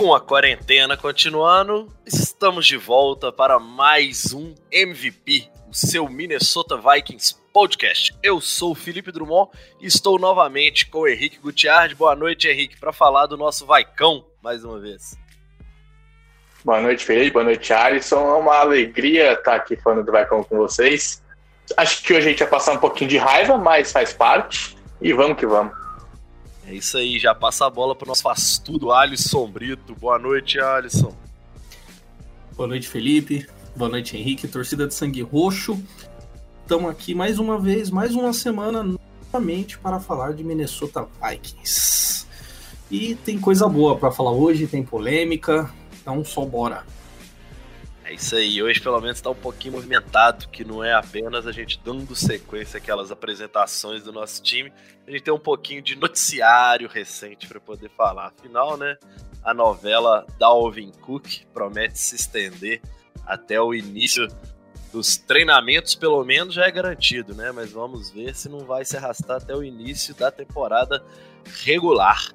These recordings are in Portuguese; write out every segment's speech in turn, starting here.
Com a quarentena continuando, estamos de volta para mais um MVP, o seu Minnesota Vikings podcast. Eu sou o Felipe Drummond e estou novamente com o Henrique Gutiardi. Boa noite, Henrique, para falar do nosso Vaicão mais uma vez. Boa noite, Felipe. Boa noite, Alisson. É uma alegria estar aqui falando do Vaicão com vocês. Acho que hoje a gente vai passar um pouquinho de raiva, mas faz parte. E vamos que vamos. É isso aí, já passa a bola para o nosso faz tudo, Alisson Brito. Boa noite, Alisson. Boa noite, Felipe. Boa noite, Henrique, torcida de sangue roxo. Estamos aqui mais uma vez, mais uma semana novamente para falar de Minnesota Vikings. E tem coisa boa para falar hoje, tem polêmica, então só bora. É isso aí, hoje pelo menos está um pouquinho movimentado, que não é apenas a gente dando sequência àquelas apresentações do nosso time, a gente tem um pouquinho de noticiário recente para poder falar. Afinal, né, a novela Dalvin Cook promete se estender até o início dos treinamentos, pelo menos já é garantido, né? Mas vamos ver se não vai se arrastar até o início da temporada regular.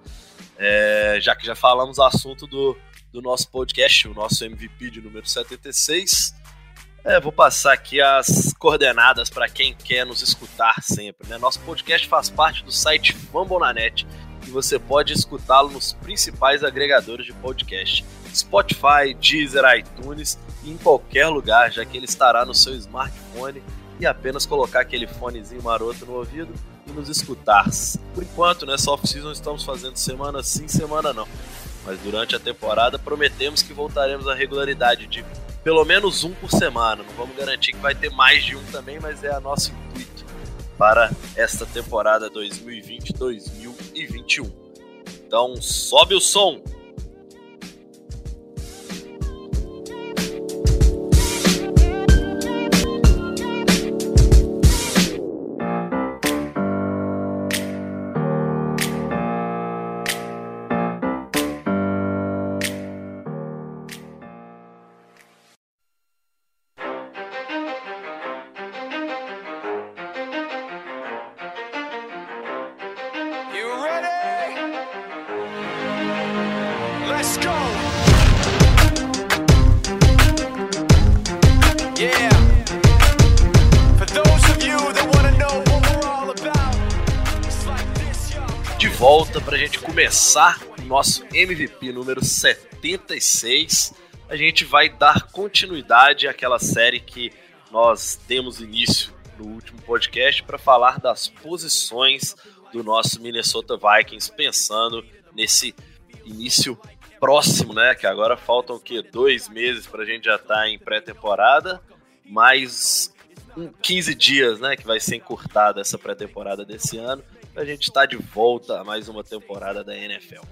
É, já que já falamos o assunto do do nosso podcast, o nosso MVP de número 76. É, vou passar aqui as coordenadas para quem quer nos escutar sempre. Né? Nosso podcast faz parte do site Fambonanet e você pode escutá-lo nos principais agregadores de podcast: Spotify, Deezer, iTunes e em qualquer lugar, já que ele estará no seu smartphone e apenas colocar aquele fonezinho maroto no ouvido e nos escutar. Por enquanto, né, off-season estamos fazendo semana sim, semana não mas durante a temporada prometemos que voltaremos à regularidade de pelo menos um por semana. Não vamos garantir que vai ter mais de um também, mas é a nosso intuito para esta temporada 2020-2021. Então sobe o som! Começar o nosso MVP número 76, a gente vai dar continuidade àquela série que nós demos início no último podcast para falar das posições do nosso Minnesota Vikings, pensando nesse início próximo, né? Que agora faltam o quê? Dois meses para a gente já estar tá em pré-temporada, mais 15 dias, né? Que vai ser encurtada essa pré-temporada desse ano a gente está de volta a mais uma temporada da NFL.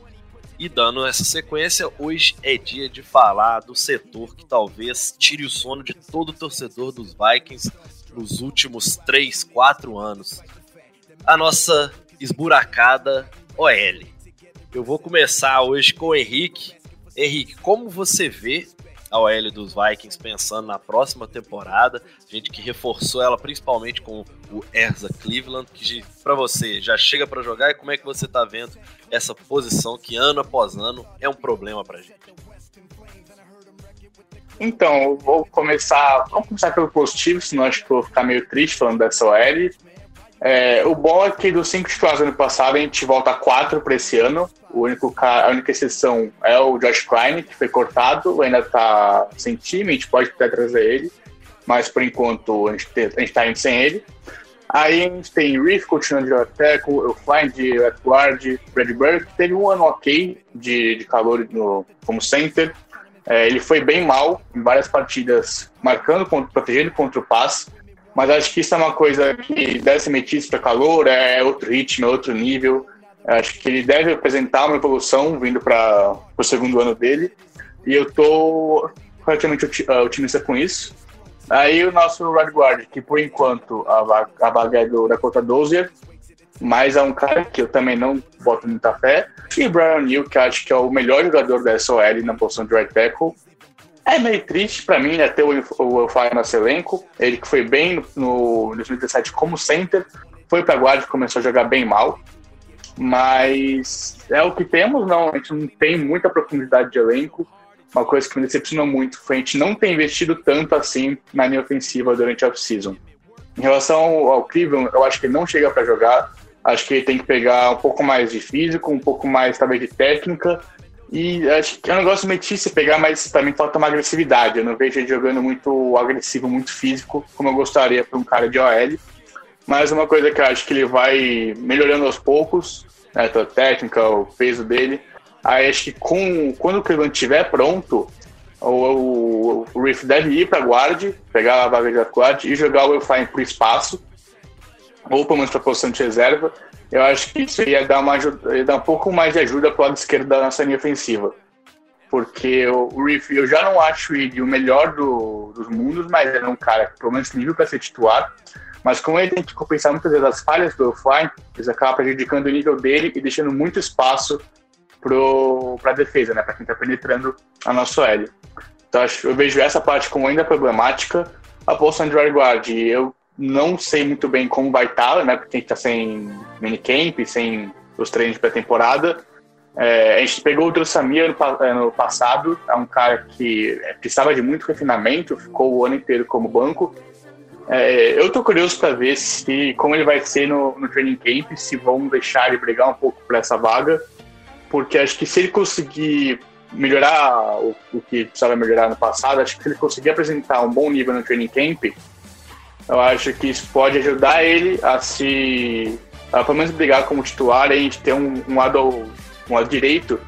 E dando essa sequência, hoje é dia de falar do setor que talvez tire o sono de todo torcedor dos Vikings nos últimos 3, 4 anos. A nossa esburacada OL. Eu vou começar hoje com o Henrique. Henrique, como você vê a OL dos Vikings pensando na próxima temporada. Gente que reforçou ela principalmente com o Erza Cleveland, que para você já chega para jogar e como é que você tá vendo essa posição que ano após ano é um problema pra gente? Então, vou começar. Vamos começar pelo positivo, senão acho que vou ficar meio triste falando dessa OL. É, o bom é que dos cinco titulares do ano passado, a gente volta a quatro para esse ano. O único, a única exceção é o Josh Klein, que foi cortado, ainda está sem time, a gente pode até trazer ele, mas por enquanto a gente está indo sem ele. Aí a gente tem Reef continuando de left o Klein de left guard, Brad Burke, teve um ano ok de, de calor no, como center. É, ele foi bem mal em várias partidas, marcando, protegendo contra o passe mas acho que isso é uma coisa que deve ser metido para calor, é outro ritmo, é outro nível. Acho que ele deve apresentar uma evolução vindo para o segundo ano dele. E eu tô relativamente otimista com isso. Aí o nosso right guard, que por enquanto a vaga, a vaga é do Dakota Dozier, mas é um cara que eu também não boto muita fé. E Brian Neal, que acho que é o melhor jogador da SOL na posição de right tackle. É meio triste para mim né, ter o, o no nosso elenco. Ele que foi bem no, no 2017 como center, foi para guarda e começou a jogar bem mal. Mas é o que temos, não. A gente não tem muita profundidade de elenco. Uma coisa que me decepcionou muito foi a gente não ter investido tanto assim na linha ofensiva durante a off-season. Em relação ao Cleveland, eu acho que ele não chega para jogar. Acho que ele tem que pegar um pouco mais de físico, um pouco mais, talvez, de técnica. E acho que é um negócio meio difícil pegar, mas também falta uma agressividade. Eu não vejo ele jogando muito agressivo, muito físico, como eu gostaria para um cara de OL. Mas uma coisa que eu acho que ele vai melhorando aos poucos, né, a técnica, o peso dele. Aí acho que com, quando o Cleveland estiver pronto, o, o, o deve ir para guard, pegar a vaga de guard e jogar o Will Fine para espaço ou pelo menos para a posição de reserva, eu acho que isso ia dar, uma ajuda, ia dar um pouco mais de ajuda para o lado esquerdo da nossa linha ofensiva. Porque o Riff, eu já não acho ele o melhor do, dos mundos, mas ele é um cara, pelo menos, nível para ser titular. Mas como ele tem que compensar muitas vezes as falhas do offline, eles acabam prejudicando o nível dele e deixando muito espaço para a defesa, né? Para quem está penetrando a nossa L. Então acho, eu vejo essa parte como ainda problemática. A posição de guard, eu não sei muito bem como vai estar, tá, né? Porque a gente tá sem minicamp, sem os treinos de pré-temporada. É, a gente pegou o Drossamia no, é, no passado, é um cara que é, precisava de muito refinamento, ficou o ano inteiro como banco. É, eu tô curioso para ver se como ele vai ser no, no training camp, se vão deixar ele brigar um pouco por essa vaga, porque acho que se ele conseguir melhorar o, o que precisava melhorar no passado, acho que se ele conseguir apresentar um bom nível no training camp, eu acho que isso pode ajudar ele a se. A, pelo menos brigar como titular e a gente ter um, um, lado, um lado direito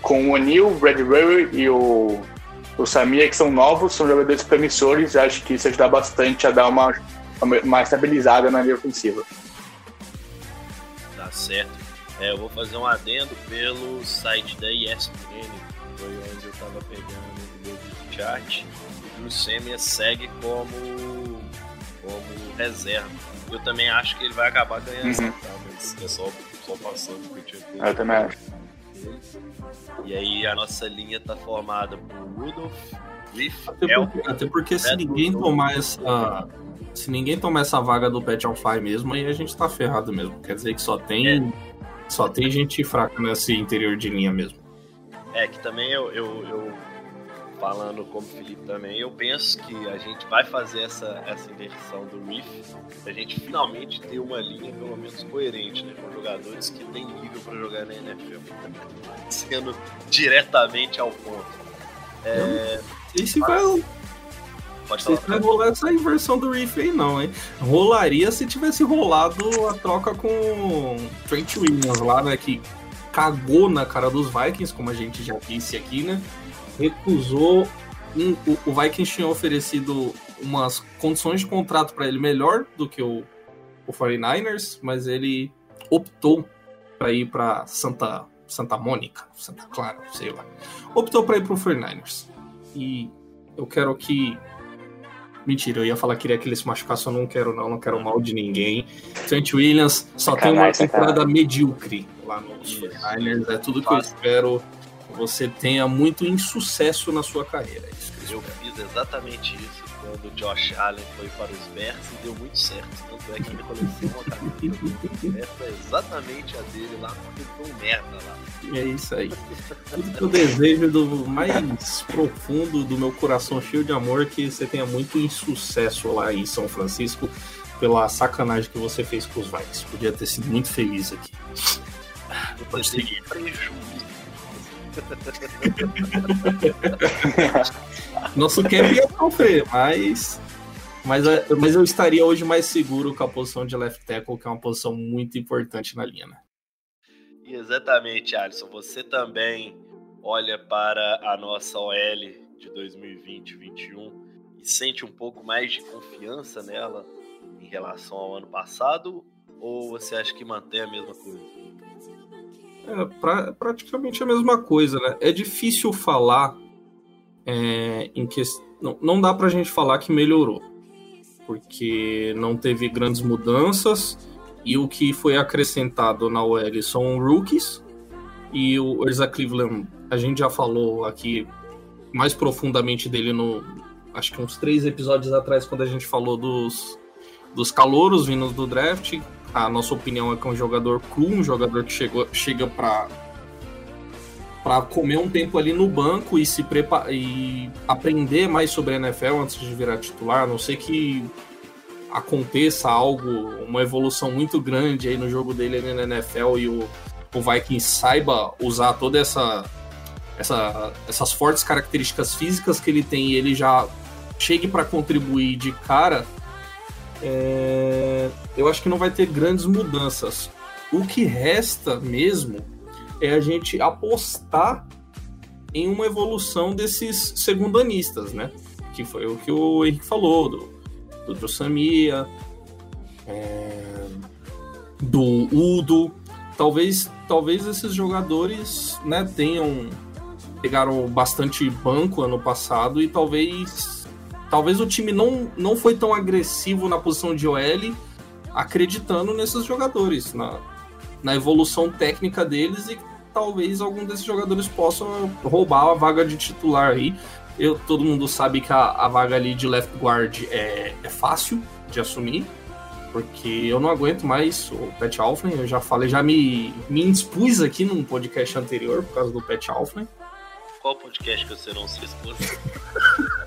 com o O'Neill, o Bradbury e o, o Samir, que são novos, são jogadores promissores. Acho que isso ajuda bastante a dar uma, uma estabilizada na linha ofensiva. Tá certo. É, eu vou fazer um adendo pelo site da ESPN, foi onde eu estava pegando o meu chat. O Semia segue como como reserva. Eu também acho que ele vai acabar ganhando, uhum. tá? mas é só, só passando o que eu Eu também acho. E aí a nossa linha tá formada por Rudolph, Leaf, até, porque, até porque se ninguém tomar essa. Se ninguém tomar essa vaga do Pet Alpha mesmo, aí a gente tá ferrado mesmo. Quer dizer que só tem. É. Só tem gente fraca nesse interior de linha mesmo. É, que também eu, eu, eu falando como Felipe também, eu penso que a gente vai fazer essa, essa inversão do Reef, a gente finalmente ter uma linha pelo menos coerente, né? Com jogadores que têm nível para jogar na NFL. Sendo diretamente ao ponto. É, e se vai. Pode falar. vai rolar essa inversão do Reef aí, não, hein? Rolaria se tivesse rolado a troca com Trent Williams lá, né? Que cagou na cara dos Vikings, como a gente já disse aqui, né? Recusou. Um, o, o Vikings tinha oferecido umas condições de contrato para ele melhor do que o, o 49ers, mas ele optou para ir para Santa Santa Mônica, Santa Clara, sei lá. Optou para ir para o 49ers. E eu quero que Mentira, eu ia falar que queria que ele se machucasse, eu não quero não, não quero mal de ninguém. Trent Williams só tem uma temporada medíocre lá nos 49ers, é tudo que eu espero você tenha muito insucesso na sua carreira. É eu fiz exatamente isso quando o Josh Allen foi para os Bears e deu muito certo. Tanto é que minha coleção a camisa é exatamente a dele lá, porque foi um merda lá. É isso aí. Tudo que eu desejo do mais profundo do meu coração cheio de amor que você tenha muito insucesso lá em São Francisco pela sacanagem que você fez com os Vikings. Podia ter sido muito feliz aqui. Pode seguir. Prejuízo Nosso camp ia sofrer, mas, mas, mas eu estaria hoje mais seguro com a posição de left tackle, que é uma posição muito importante na linha. Né? Exatamente, Alisson. Você também olha para a nossa OL de 2020-21 e sente um pouco mais de confiança nela em relação ao ano passado? Ou você acha que mantém a mesma coisa? É pra, praticamente a mesma coisa, né? É difícil falar é, em que, não, não dá pra gente falar que melhorou, porque não teve grandes mudanças e o que foi acrescentado na OL são rookies e o Erza Cleveland, a gente já falou aqui mais profundamente dele no, acho que uns três episódios atrás, quando a gente falou dos, dos calouros vindos do draft. A nossa opinião é que é um jogador cru, um jogador que chegou, chega para para comer um tempo ali no banco e se preparar e aprender mais sobre a NFL antes de virar titular, a não sei que aconteça algo, uma evolução muito grande aí no jogo dele na NFL e o, o Vikings saiba usar toda essa, essa essas fortes características físicas que ele tem e ele já chegue para contribuir de cara, é... eu acho que não vai ter grandes mudanças. O que resta mesmo é a gente apostar em uma evolução desses segundanistas, né? Que foi o que o Henrique falou, do, do Drossamia, é... do Udo. Talvez, talvez esses jogadores né, tenham pegaram bastante banco ano passado e talvez talvez o time não, não foi tão agressivo na posição de OL, acreditando nesses jogadores, na, na evolução técnica deles e talvez algum desses jogadores possam roubar a vaga de titular aí. Eu, todo mundo sabe que a, a vaga ali de left guard é, é fácil de assumir, porque eu não aguento mais o Pat Alflin, eu já falei, já me, me indispus aqui num podcast anterior por causa do Pat Alflin. Qual podcast que você não se expôs?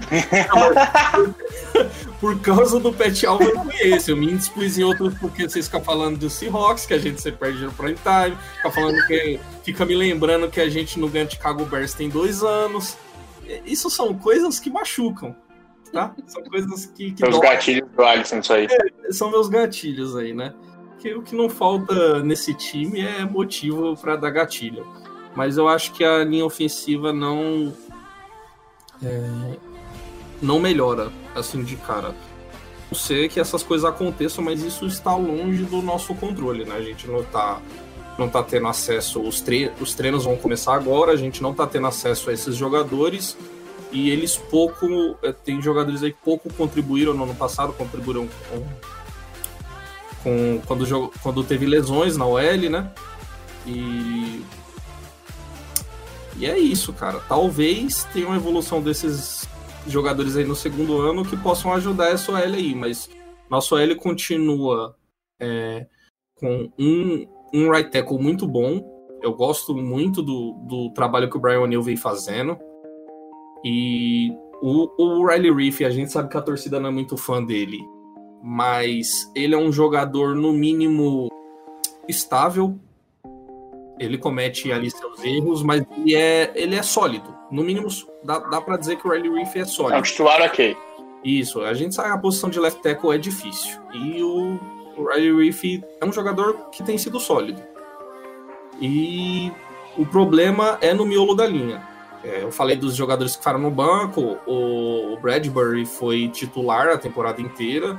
por causa do Pet Alva eu conheço. Eu me indispus em outros porque vocês ficam falando do Seahawks, que a gente sempre perde no prime time. Fica falando que. Fica me lembrando que a gente não ganha Chicago Bears tem dois anos. Isso são coisas que machucam. Tá? São coisas que. que Os gatilhos do Alisson, isso aí. É, são meus gatilhos aí, né? Que o que não falta nesse time é motivo para dar gatilho. Mas eu acho que a linha ofensiva não. É, não melhora assim de cara. Não sei que essas coisas aconteçam, mas isso está longe do nosso controle, né? A gente não está não tá tendo acesso, os, tre os treinos vão começar agora, a gente não está tendo acesso a esses jogadores e eles pouco, eh, tem jogadores aí que pouco contribuíram no ano passado, contribuíram com, com quando, quando teve lesões na OL, né? E e é isso, cara. Talvez tenha uma evolução desses jogadores aí no segundo ano que possam ajudar essa OL aí, mas nosso OL continua é, com um, um right tackle muito bom. Eu gosto muito do, do trabalho que o Brian O'Neill vem fazendo. E o, o Riley Reef, a gente sabe que a torcida não é muito fã dele, mas ele é um jogador, no mínimo, estável. Ele comete ali seus erros, mas ele é, ele é sólido. No mínimo, dá, dá para dizer que o Riley Reef é sólido. É um titular ok. Isso, a gente sabe que a posição de left tackle é difícil. E o, o Riley Reef é um jogador que tem sido sólido. E o problema é no miolo da linha. É, eu falei dos jogadores que ficaram no banco, o Bradbury foi titular a temporada inteira.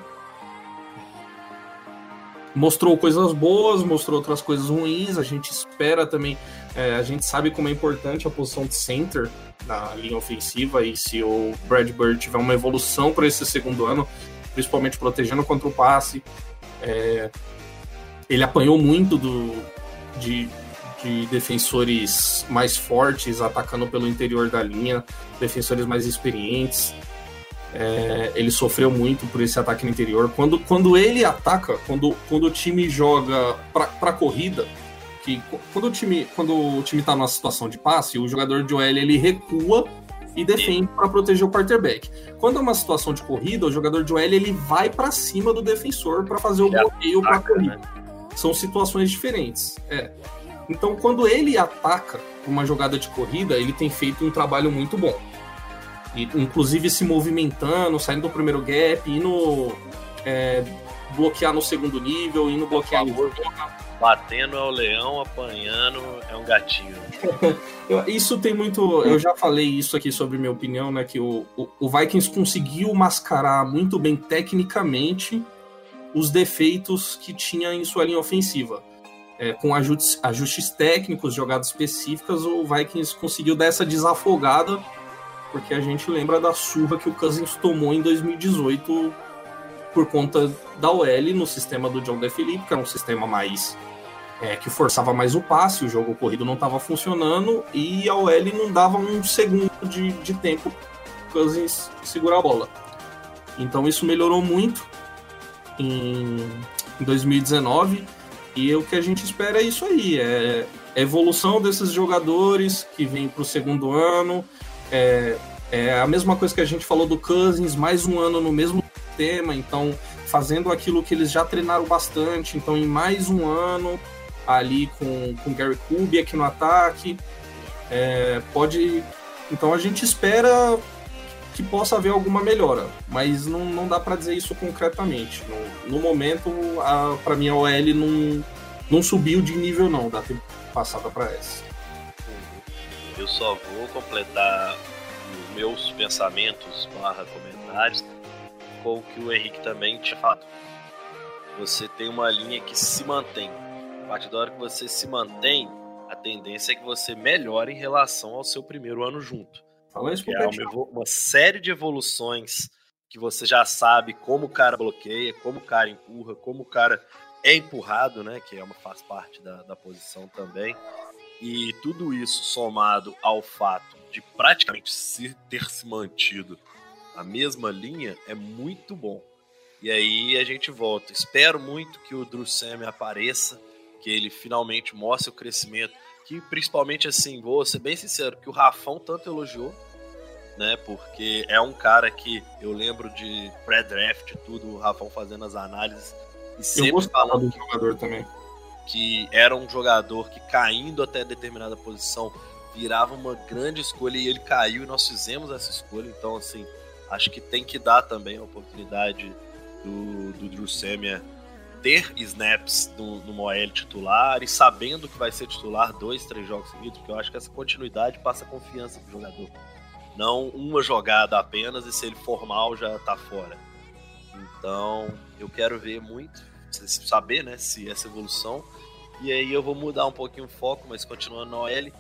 Mostrou coisas boas, mostrou outras coisas ruins. A gente espera também é, a gente sabe como é importante a posição de center na linha ofensiva e se o Bradbury tiver uma evolução para esse segundo ano, principalmente protegendo contra o passe, é, ele apanhou muito do, de, de defensores mais fortes atacando pelo interior da linha, defensores mais experientes. É, ele sofreu muito por esse ataque no interior. Quando, quando ele ataca, quando, quando o time joga para corrida, que quando o time quando o time tá numa situação de passe, o jogador de OL ele recua e defende para proteger o quarterback. Quando é uma situação de corrida, o jogador de OL ele vai para cima do defensor para fazer o bloqueio para corrida. Né? São situações diferentes. É. Então, quando ele ataca uma jogada de corrida, ele tem feito um trabalho muito bom. E, inclusive se movimentando, saindo do primeiro gap, indo é, bloquear no segundo nível, indo bloquear no Batendo é o leão, apanhando é um gatinho. isso tem muito. Eu já falei isso aqui sobre minha opinião, né? Que o, o, o Vikings conseguiu mascarar muito bem tecnicamente os defeitos que tinha em sua linha ofensiva. É, com ajustes, ajustes técnicos, jogadas específicas, o Vikings conseguiu dar essa desafogada porque a gente lembra da surra que o Cousins tomou em 2018 por conta da OL no sistema do John DeFilippo, que era um sistema mais é, que forçava mais o passe, o jogo corrido não estava funcionando e a OL não dava um segundo de, de tempo Cousins segurar a bola. Então isso melhorou muito em, em 2019 e o que a gente espera é isso aí, é a evolução desses jogadores que vêm para o segundo ano, é, é a mesma coisa que a gente falou do Cousins, mais um ano no mesmo tema, então fazendo aquilo que eles já treinaram bastante, então em mais um ano ali com, com Gary Kubiak no ataque, é, pode... Então a gente espera que possa haver alguma melhora, mas não, não dá para dizer isso concretamente. No, no momento, para mim, a OL não, não subiu de nível não da temporada passada para essa. Eu só vou completar os meus pensamentos barra comentários com o que o Henrique também tinha falado. Você tem uma linha que se mantém. A partir da hora que você se mantém, a tendência é que você melhore em relação ao seu primeiro ano junto. Fala isso é uma, uma série de evoluções que você já sabe como o cara bloqueia, como o cara empurra, como o cara é empurrado, né? Que é uma faz parte da, da posição também. E tudo isso somado ao fato de praticamente se ter se mantido a mesma linha é muito bom. E aí a gente volta. Espero muito que o Drew apareça, que ele finalmente mostre o crescimento. Que principalmente assim, vou ser bem sincero, que o Rafão tanto elogiou, né? Porque é um cara que eu lembro de pré-draft tudo, o Rafão fazendo as análises e sempre falando do jogador também que era um jogador que caindo até determinada posição virava uma grande escolha e ele caiu e nós fizemos essa escolha. Então, assim, acho que tem que dar também a oportunidade do, do Drew Semia ter snaps no, no Moel titular e sabendo que vai ser titular dois, três jogos seguidos, porque eu acho que essa continuidade passa confiança pro jogador. Não uma jogada apenas e se ele for mal já tá fora. Então, eu quero ver muito, saber, né, se essa evolução e aí eu vou mudar um pouquinho o foco, mas continuando na OL.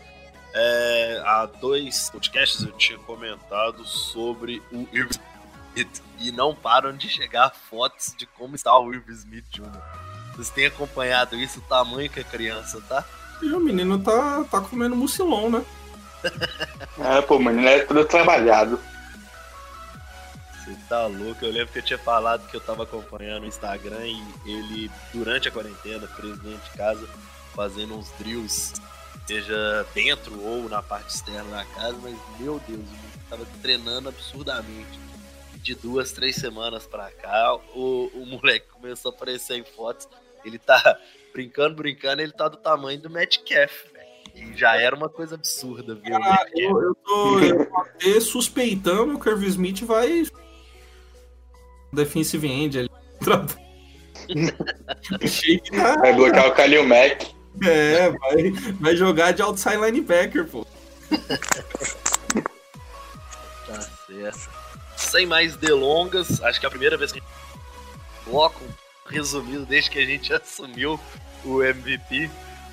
É, há dois podcasts eu tinha comentado sobre o Irv Smith e não param de chegar fotos de como está o Irv Smith Jr. Vocês têm acompanhado isso, o tamanho que a criança tá? E o menino tá, tá comendo mucilão, né? é, pô, o menino é tudo trabalhado. Você tá louco? Eu lembro que eu tinha falado que eu tava acompanhando o Instagram e ele, durante a quarentena, preso dentro de casa, fazendo uns drills, seja dentro ou na parte externa da casa, mas meu Deus, ele tava treinando absurdamente. De duas, três semanas pra cá, o, o moleque começou a aparecer em fotos. Ele tá brincando, brincando, ele tá do tamanho do Metcalf, e já era uma coisa absurda, viu? Ah, eu, eu, tô, eu tô até suspeitando que o Irv Smith vai defensive end ali. vai bloquear o Kalil Mack. É, vai, vai jogar de outside linebacker, pô. Tá certo. Sem mais delongas, acho que é a primeira vez que a gente bloco resumido desde que a gente assumiu o MVP.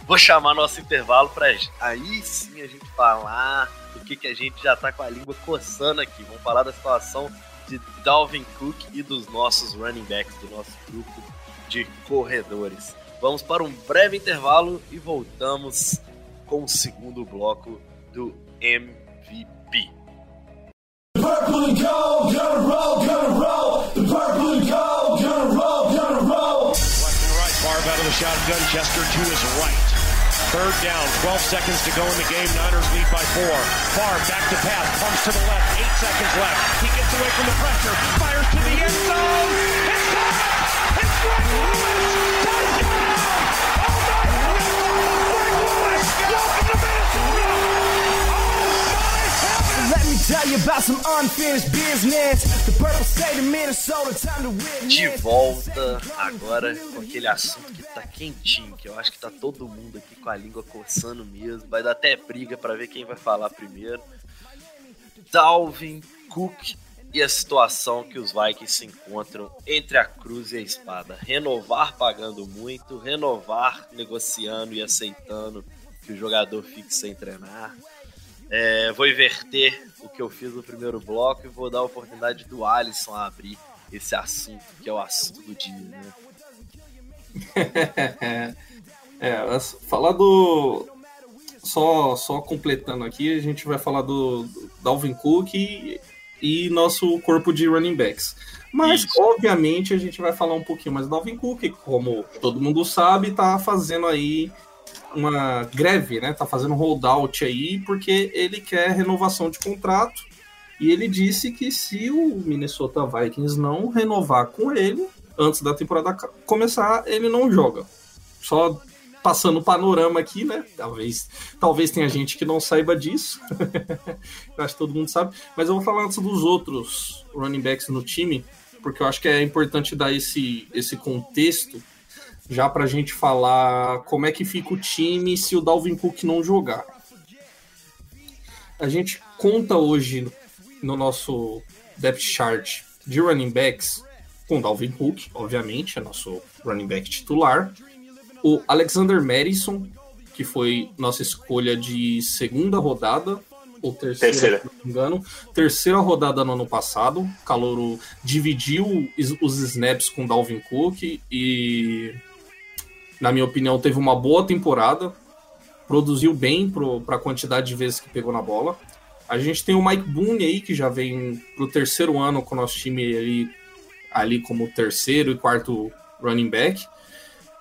Vou chamar nosso intervalo pra aí sim a gente falar do que, que a gente já tá com a língua coçando aqui. Vamos falar da situação de Dalvin Cook e dos nossos running backs, do nosso grupo de corredores. Vamos para um breve intervalo e voltamos com o segundo bloco do MVP. Purple and gold, gonna roll, gonna roll. The purple and gold, gonna roll, gonna roll. Left and right, Barb out of the shotgun, Chester to his right. Third down, 12 seconds to go in the game. Niners lead by four. Favre back to pass, comes to the left, eight seconds left. He gets away from the pressure, fires to the end zone. It's caught! It's Greg Lewis! Touchdown! Oh my God! Greg Lewis! Welcome to Minnesota! De volta agora com aquele assunto que quentinho, que eu acho que tá todo mundo aqui com a língua coçando mesmo. Vai dar até briga para ver quem vai falar primeiro. Dalvin Cook e a situação que os Vikings se encontram entre a cruz e a espada. Renovar pagando muito, renovar negociando e aceitando que o jogador fique sem treinar É, vou inverter o que eu fiz no primeiro bloco e vou dar a oportunidade do Alisson abrir esse assunto, que é o assunto do dia, né? é, falar do. Só, só completando aqui, a gente vai falar do, do Dalvin Cook e, e, nosso corpo de running backs. Mas, Isso. obviamente, a gente vai falar um pouquinho mais do Dalvin Cook, como todo mundo sabe, tá fazendo aí uma greve, né? Tá fazendo holdout aí, porque ele quer renovação de contrato. E ele disse que se o Minnesota Vikings não renovar com ele, antes da temporada começar, ele não joga. Só passando o panorama aqui, né? Talvez, talvez tenha gente que não saiba disso. acho que todo mundo sabe. Mas eu vou falar antes dos outros running backs no time, porque eu acho que é importante dar esse, esse contexto já para a gente falar como é que fica o time se o Dalvin Cook não jogar. A gente conta hoje no nosso depth chart de running backs com Dalvin Cook, obviamente, é nosso running back titular. O Alexander Madison, que foi nossa escolha de segunda rodada, ou terceira, terceira. se não me engano. Terceira rodada no ano passado. Calouro dividiu os snaps com Dalvin Cook e, na minha opinião, teve uma boa temporada. Produziu bem para a quantidade de vezes que pegou na bola. A gente tem o Mike Boone aí, que já vem pro terceiro ano com o nosso time ali ali como terceiro e quarto running back.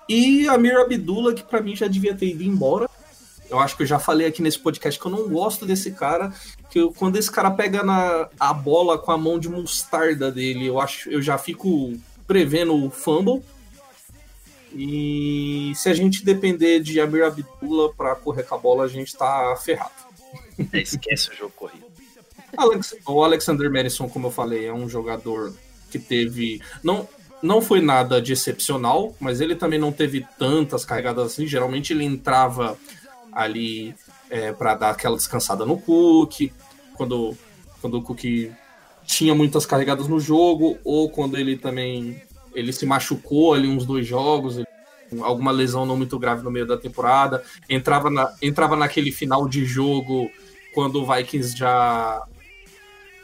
E a Mir Abdullah, que para mim já devia ter ido embora. Eu acho que eu já falei aqui nesse podcast que eu não gosto desse cara. Que eu, quando esse cara pega na, a bola com a mão de mostarda dele, eu acho eu já fico prevendo o fumble. E se a gente depender de Amir Abdullah para correr com a bola, a gente tá ferrado. É, esquece o jogo corrido. Alex, o Alexander Madison, como eu falei, é um jogador que teve. Não, não foi nada de excepcional, mas ele também não teve tantas carregadas assim. Geralmente ele entrava ali é, para dar aquela descansada no Cook, quando, quando o Cook tinha muitas carregadas no jogo, ou quando ele também ele se machucou ali uns dois jogos, alguma lesão não muito grave no meio da temporada, entrava, na, entrava naquele final de jogo quando o Vikings já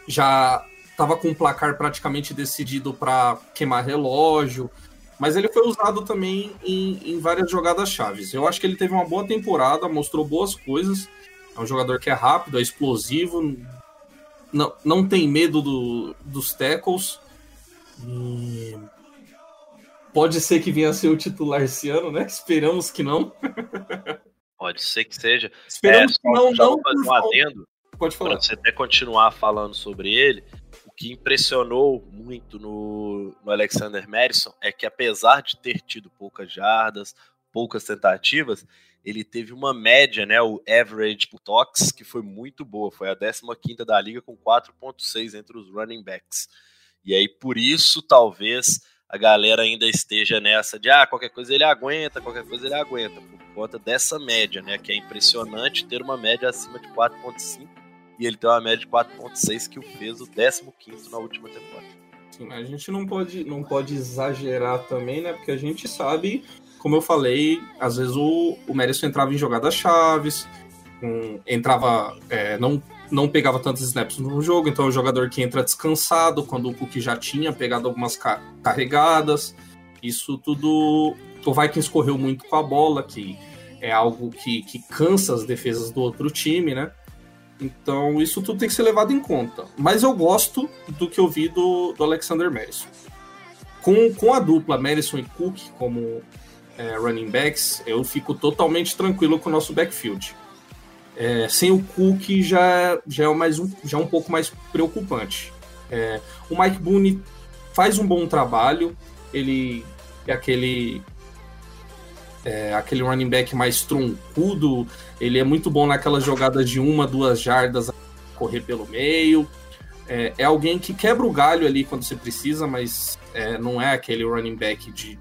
já estava com o placar praticamente decidido para queimar relógio, mas ele foi usado também em, em várias jogadas chaves. Eu acho que ele teve uma boa temporada, mostrou boas coisas. É um jogador que é rápido, é explosivo, não, não tem medo do, dos tackles. E... Pode ser que venha a ser o titular esse ano, né? Esperamos que não. Pode ser que seja. Esperamos é, que não, não. Um adendo, Pode falar. Pra você até continuar falando sobre ele, que impressionou muito no, no Alexander Madison é que, apesar de ter tido poucas jardas, poucas tentativas, ele teve uma média, né, o average por toques, que foi muito boa. Foi a 15 da liga com 4.6 entre os running backs. E aí, por isso, talvez a galera ainda esteja nessa de ah, qualquer coisa ele aguenta, qualquer coisa ele aguenta, por conta dessa média, né? Que é impressionante ter uma média acima de 4.5 e ele tem uma média de 4.6 que o fez o 15 na última temporada. Sim, a gente não pode, não pode exagerar também, né? Porque a gente sabe, como eu falei, às vezes o, o Madison entrava em jogadas chaves, um, entrava, é, não, não pegava tantos snaps no jogo, então é um jogador que entra descansado, quando o Cook já tinha pegado algumas ca carregadas. Isso tudo. O Vikings correu muito com a bola, que é algo que, que cansa as defesas do outro time, né? Então, isso tudo tem que ser levado em conta. Mas eu gosto do que eu vi do, do Alexander Madison. Com, com a dupla Madison e Cook como é, running backs, eu fico totalmente tranquilo com o nosso backfield. É, sem o Cook já, já, é mais um, já é um pouco mais preocupante. É, o Mike Boone faz um bom trabalho, ele é aquele é, aquele running back mais troncudo, ele é muito bom naquelas jogadas de uma, duas jardas, correr pelo meio. É, é alguém que quebra o galho ali quando você precisa, mas é, não é aquele running back de,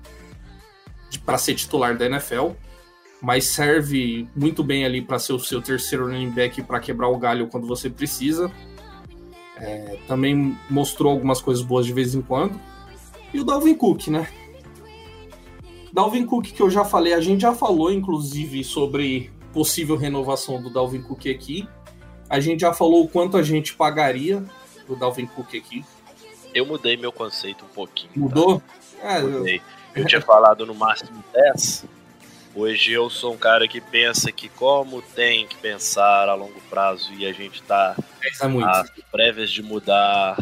de para ser titular da NFL, mas serve muito bem ali para ser o seu terceiro running back para quebrar o galho quando você precisa. É, também mostrou algumas coisas boas de vez em quando. E o Dalvin Cook, né? Dalvin Cook, que eu já falei, a gente já falou, inclusive, sobre possível renovação do Dalvin Cook aqui. A gente já falou o quanto a gente pagaria do Dalvin Cook aqui. Eu mudei meu conceito um pouquinho. tá? Mudou? É, eu-. Eu tinha falado no máximo 10. Hoje eu sou um cara que pensa que como tem que pensar a longo prazo e a gente tá às prévias de mudar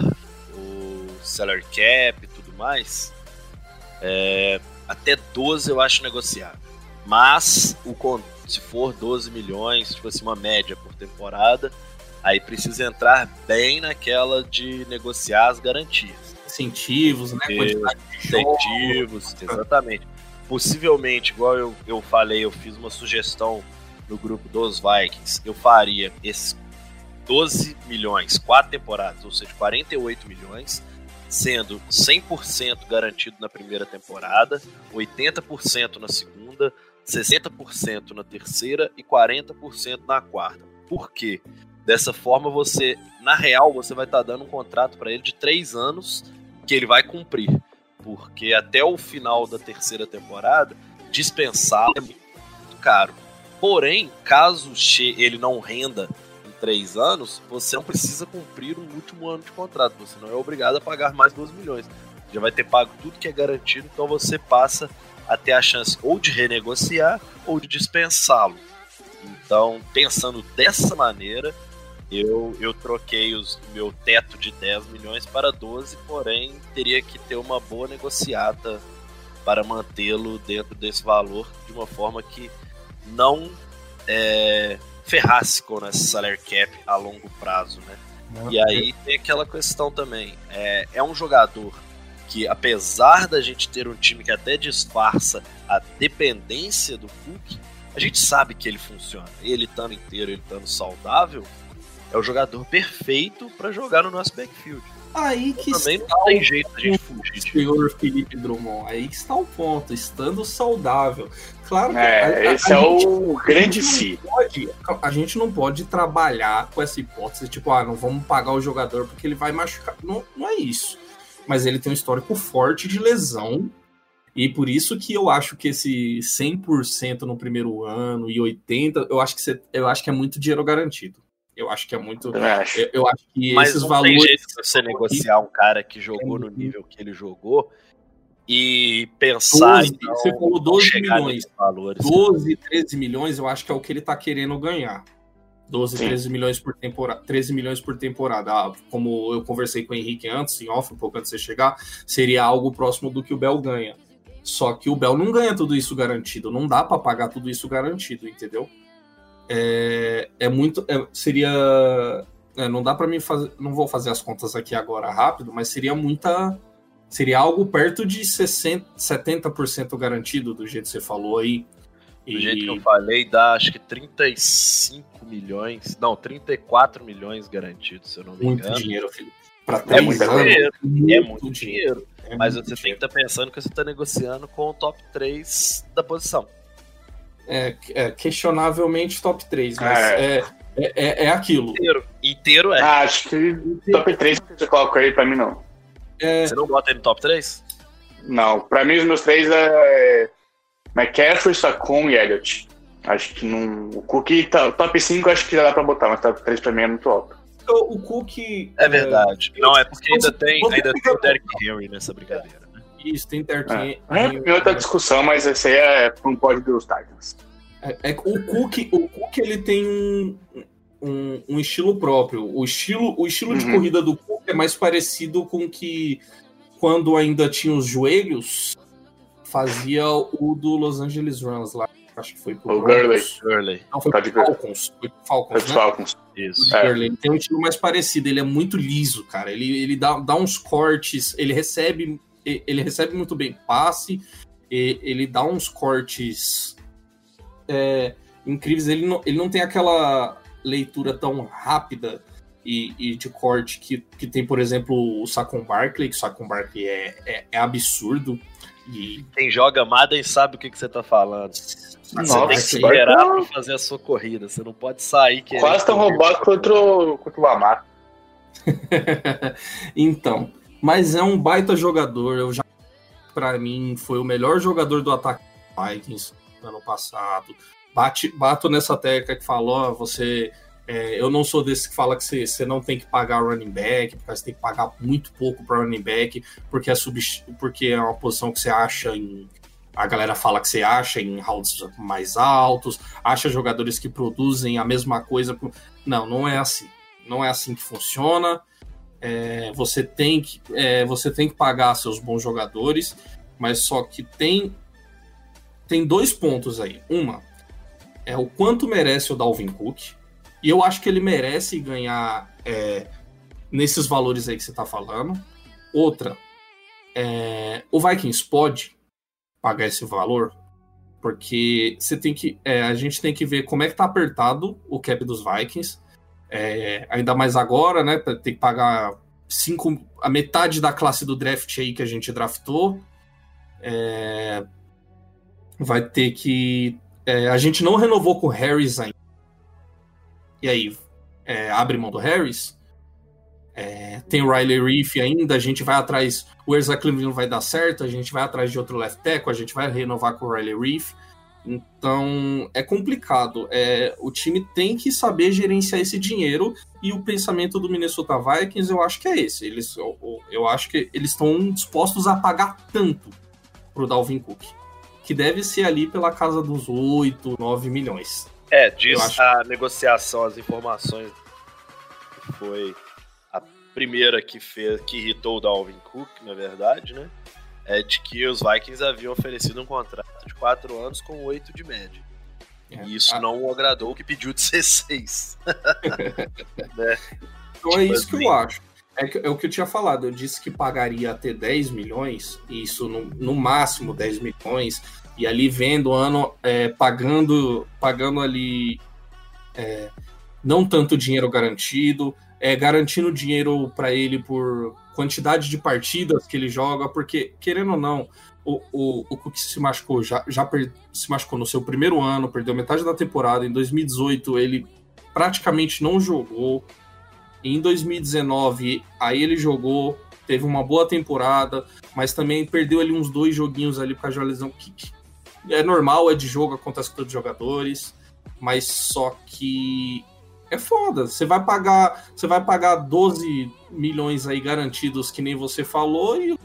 o salary cap e tudo mais, é, até 12 eu acho negociável. Mas o se for 12 milhões, tipo assim, uma média por temporada, aí precisa entrar bem naquela de negociar as garantias. Incentivos, né? Quantidade de incentivos, exatamente. Possivelmente, igual eu, eu falei, eu fiz uma sugestão no grupo dos Vikings, eu faria esses 12 milhões, quatro temporadas, ou seja, 48 milhões, sendo 100% garantido na primeira temporada, 80% na segunda, 60% na terceira e 40% na quarta. Por quê? Dessa forma, você, na real, você vai estar dando um contrato para ele de três anos que ele vai cumprir. Porque até o final da terceira temporada, dispensá-lo é muito caro. Porém, caso ele não renda três anos, você não precisa cumprir um último ano de contrato. Você não é obrigado a pagar mais 12 milhões. Já vai ter pago tudo que é garantido, então você passa a ter a chance ou de renegociar ou de dispensá-lo. Então, pensando dessa maneira, eu, eu troquei os meu teto de 10 milhões para 12, porém teria que ter uma boa negociata para mantê-lo dentro desse valor de uma forma que não é, ferrasse com esse salary cap a longo prazo, né? E aí tem aquela questão também. É, é um jogador que, apesar da gente ter um time que até disfarça a dependência do Cook, a gente sabe que ele funciona. Ele estando inteiro, ele estando saudável, é o jogador perfeito para jogar no nosso backfield. Aí que Também está não tem o jeito gente fugir senhor Felipe Drummond. Aí que está o ponto, estando saudável. Claro que É, a- a- esse a é gente o grande si. pode, a gente não pode trabalhar com essa hipótese, tipo, ah, não vamos pagar o jogador porque ele vai machucar. Não, não é isso. Mas ele tem um histórico forte de lesão. E por isso que eu acho que esse 100% no primeiro ano e 80%, eu acho que, você, eu acho que é muito dinheiro garantido. Eu acho que é muito. Eu acho. Eu, eu acho que Mas esses não valores. tem jeito de você negociar um cara que jogou É no nível que ele jogou e pensar 12, em não- você falou não 12 chegar milhões. valores. 12, 13 milhões, eu acho que é o que ele tá querendo ganhar. 12, Sim. 13 milhões por temporada. 13 milhões por temporada. Ah, como eu conversei com o Henrique antes, em off, um pouco antes de você chegar, seria algo próximo do que o Bell ganha. Só que o Bell não ganha tudo isso garantido. Não dá para pagar tudo isso garantido, entendeu? É, é muito. é- seria. é, não dá para mim fazer. Não vou fazer as contas aqui agora rápido, mas seria muita. Seria algo perto de 60, 70% garantido, do jeito que você falou aí. Do jeito que eu falei, dá acho que 35 milhões. Não, 34 milhões garantidos, se eu não me muito engano. dinheiro, filho. É muito anos, dinheiro. muito É muito dinheiro. É Mas muito você tem que dinheiro. estar pensando que você está negociando com o top 3 da posição. É, é, questionavelmente top 3, mas É. é, é, é, é aquilo. Inteiro. Inteiro é. Ah, acho que top 3 você coloca aí pra mim não. É, Você não bota ele no top 3? Não, pra mim os meus três é McCaffrey, Sacon e Elliott. Acho que não. O Cook, tá, top 5 acho que já dá pra botar, mas top 3 pra mim é muito alto. o Cook. É verdade. Não, é porque ainda tem, ainda tem o Derrick Henry nessa brincadeira. Isso, tem Derrick É, é outra discussão, mas esse aí é pra um pódio dos Titans. É, é o Cook, o Cook ele tem um, um, um estilo próprio. O estilo, o estilo de Uhum. corrida do Cook é mais parecido com que quando ainda tinha os joelhos fazia o do Los Angeles Rams lá. Acho que foi pro O Gurley. Gurley. Não, foi Pode pro. Falcons. Foi pro Foi Falcons, dos né? Falcons. Isso. É. Gurley, ele tem um estilo mais parecido, ele é muito liso, cara. Ele, ele dá, dá uns cortes, ele recebe, ele recebe muito bem passe, e- ele dá uns cortes é, incríveis. Ele não, ele não tem aquela leitura tão rápida e, e de corte que, que tem, por exemplo, o Saquon Barkley, que o Saquon Barkley é, é, é absurdo. E Quem joga Madden sabe o que, que você tá falando. você Nossa, tem que esperar barco- pra fazer a sua corrida. Você não pode sair querendo Quase tão roubado contra o, contra o Lamar. então, mas é um baita jogador. Eu já, para mim, foi o melhor jogador do ataque Vikings ano passado. Bate, bato nessa tecla que falou, você É, eu não sou desse que fala que você, você não tem que pagar running back, porque você tem que pagar muito pouco para running back, porque é, porque é uma posição que você acha em. A galera fala que você acha em rounds mais altos, acha jogadores que produzem a mesma coisa. Não, não é assim. Não é assim que funciona. É, você, tem que, é, você tem que pagar seus bons jogadores, mas só que tem, tem dois pontos aí. Uma é o quanto merece o Dalvin Cook e eu acho que ele merece ganhar é, nesses valores aí que você está falando. Outra, é, o Vikings pode pagar esse valor, porque você tem que, é, a gente tem que ver como é que tá apertado o cap dos Vikings. É, ainda mais agora, né? Tem que pagar cinco, a metade da classe do draft aí que a gente draftou. É, vai ter que. É, a gente não renovou com o Harris ainda e aí é, abre mão do Harris. É, tem o Riley Reef ainda, a gente vai atrás. O Erza Cleveland vai dar certo, a gente vai atrás de outro left tackle, a gente vai renovar com o Riley Reef. Então é complicado. É, o time tem que saber gerenciar esse dinheiro e o pensamento do Minnesota Vikings eu acho que é esse. Eles, eu, eu acho que eles estão dispostos a pagar tanto pro Dalvin Cook, que deve ser ali pela casa dos 8, 9 milhões. É, diz a negociação, as informações foi a primeira que fez, que irritou o Dalvin Cook, na verdade, né? É de que os Vikings haviam oferecido um contrato de 4 anos com 8 de média. É. E isso ah. não agradou o que pediu 16. né? Então tipo é isso assim. que eu acho. É, é, o que eu tinha falado. Eu disse que pagaria até 10 milhões, isso no, no máximo 10 milhões e ali vendo o ano é, pagando pagando ali é, não tanto dinheiro garantido, é, garantindo dinheiro para ele por quantidade de partidas que ele joga, porque querendo ou não, o, o, o Cook se machucou, já, já per, se machucou no seu primeiro ano, perdeu metade da temporada. Em 2018 ele praticamente não jogou. Em 2019 aí ele jogou, teve uma boa temporada, mas também perdeu ali uns dois joguinhos ali por causa de uma lesão que, é normal, é de jogo, acontece com todos os jogadores, mas só que é foda. Você vai pagar, você vai pagar 12 milhões aí garantidos, que nem você falou, e,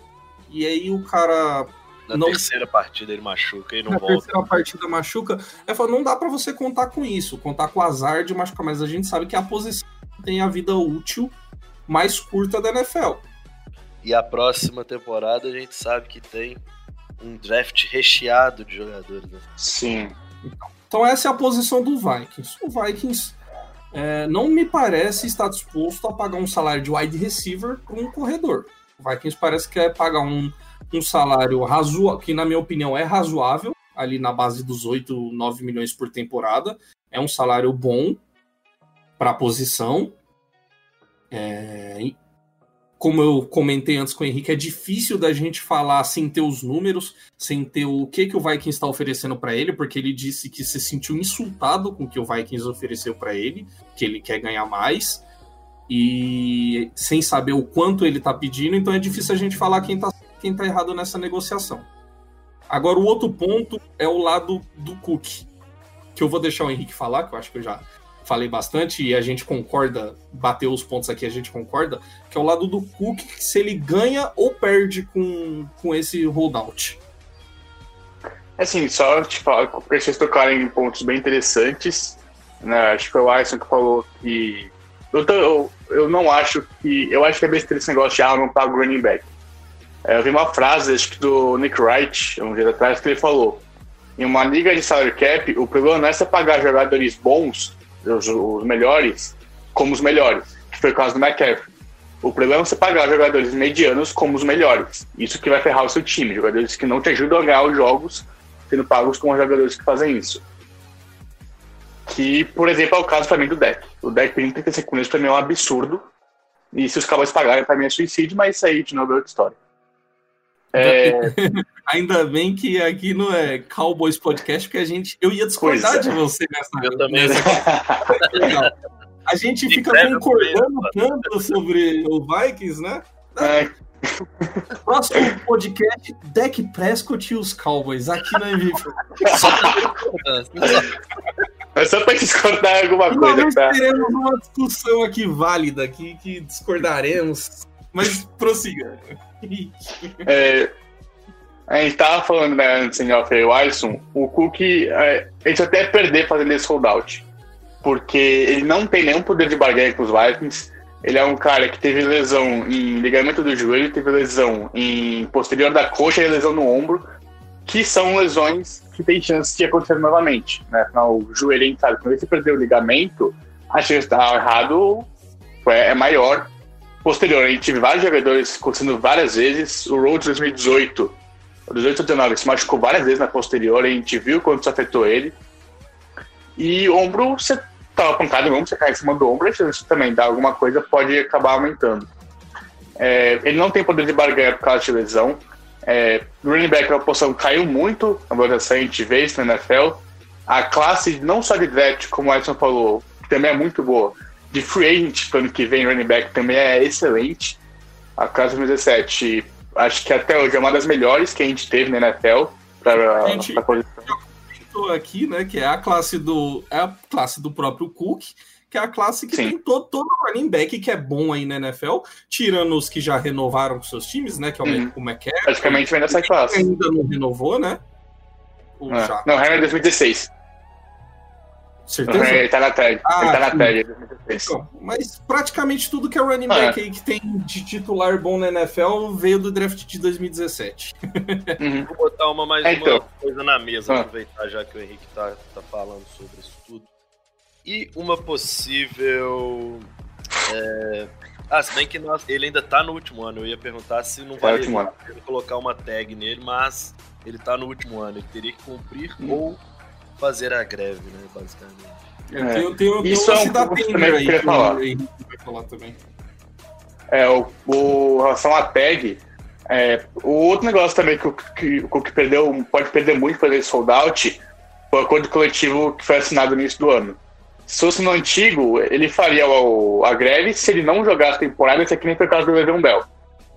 e aí o cara. Na não... terceira partida ele machuca e não Na volta. Na terceira partida machuca. É, não dá para você contar com isso, contar com o azar de machucar, mas a gente sabe que a posição tem a vida útil mais curta da NFL. E a próxima temporada a gente sabe que tem um draft recheado de jogadores. Né? Sim. Então essa é a posição do Vikings. O Vikings é, não me parece estar disposto a pagar um salário de wide receiver para um corredor. O Vikings parece que quer pagar um, um salário razoável, que na minha opinião é razoável, ali na base dos 8, 9 milhões por temporada. É um salário bom para a posição. É, como eu comentei antes com o Henrique, é difícil da gente falar sem ter os números, sem ter o que, que o Vikings está oferecendo para ele, porque ele disse que se sentiu insultado com o que o Vikings ofereceu para ele, que ele quer ganhar mais, e sem saber o quanto ele está pedindo, então é difícil a gente falar quem está quem tá errado nessa negociação. Agora, o outro ponto é o lado do Cook, que eu vou deixar o Henrique falar, que eu acho que eu já falei bastante e a gente concorda, bateu os pontos aqui, a gente concorda, que é o lado do Cook, se ele ganha ou perde com, com esse holdout. Assim, só te falar, vocês tocarem em pontos bem interessantes, né? Acho que foi o Alisson que falou que. Eu, tô, eu, eu, não acho que. Eu acho que é besteira esse negócio de ah, não pago running back. É, eu vi uma frase, acho que do Nick Wright, um dia atrás, que ele falou: em uma liga de salary cap, o problema não é você pagar jogadores bons os, os melhores como os melhores, que foi o caso do McCaffrey. O problema é você pagar jogadores medianos como os melhores. Isso que vai ferrar o seu time. Jogadores que não te ajudam a ganhar os jogos, sendo pagos como jogadores que fazem isso. Que, por exemplo, é o caso para mim do deck. O deck pedindo 30 segundos para mim é um absurdo. E se os Cowboys pagarem, para mim é suicídio, mas isso aí de novo é outra história. É... Ainda bem que aqui não é Cowboys Podcast, porque a gente. Eu ia discordar de você nessa. Eu também. Nessa... a gente fica concordando tanto sobre o Vikings, né? É. Próximo podcast, Deck Prescott e os Cowboys, aqui na MVP. É só pra discordar alguma Não, coisa, nós tá? teremos uma discussão aqui válida, que, que discordaremos. Mas prossiga. É, a gente tava falando né, antes em off o Alisson, o Cook, é, a gente até perder fazendo esse holdout. Porque ele não tem nenhum poder de barganha com os Vikings. Ele é um cara que teve lesão em ligamento do joelho, teve lesão em posterior da coxa e lesão no ombro, que são lesões que tem chance de acontecer novamente. Né? Afinal, o joelho, a gente sabe, quando você perdeu o ligamento, a chance de estar errado é maior. Posterior, a gente teve vários jogadores acontecendo várias vezes. O Rhodes 2018, 18 19, se machucou várias vezes na posterior, a gente viu quanto isso afetou ele. E ombro, você tava pancado no ombro, você cai em cima do ombro, a chance também dar alguma coisa pode acabar aumentando. É, ele não tem poder de barganha por causa de lesão. É, running back, a posição caiu muito na valorização, a gente vê isso na NFL. A classe, não só de draft, como o Edson falou, que também é muito boa, de free agent para ano que vem, running back também é excelente. A classe 2017, acho que até hoje é uma das melhores que a gente teve na NFL para Gente, a posição. Aqui, né? Que é a classe do. É a classe do próprio Cook, que é a classe que Sim. tem todo, todo running back que é bom aí na NFL, tirando os que já renovaram com seus times, né? Que é o, o McCaffrey. Praticamente vem nessa classe. ainda não renovou, né? É. Não, é 2016. Certeza? Ele tá na tag. Ah, ele tá na tag. 2016. Então, mas praticamente tudo que é running Ah, back aí que tem de titular bom na NFL veio do draft de 2017. Uhum. Vou botar uma mais É, então. uma coisa na mesa, Ah. aproveitar já que o Henrique tá, tá falando sobre isso tudo. E uma possível. é, Ah, se bem que nós- ele ainda tá no último ano. Eu ia perguntar se não É vale ano. a pena colocar uma tag nele, mas ele tá no último ano. Ele teria que cumprir Hum. ou fazer a greve, né? Basicamente. É. Tem, tem, tem Isso o é um ponto também que eu aí queria que falar. o Henrique vai falar também. É, o, o em relação à tag, é, o outro negócio também que o que, o Cook perdeu, pode perder muito fazer esse sold out, foi o acordo coletivo que foi assinado no início do ano. Se fosse no antigo, ele faria o, a greve se ele não jogasse a temporada, isso aqui nem foi o caso do Le'Veon Bell.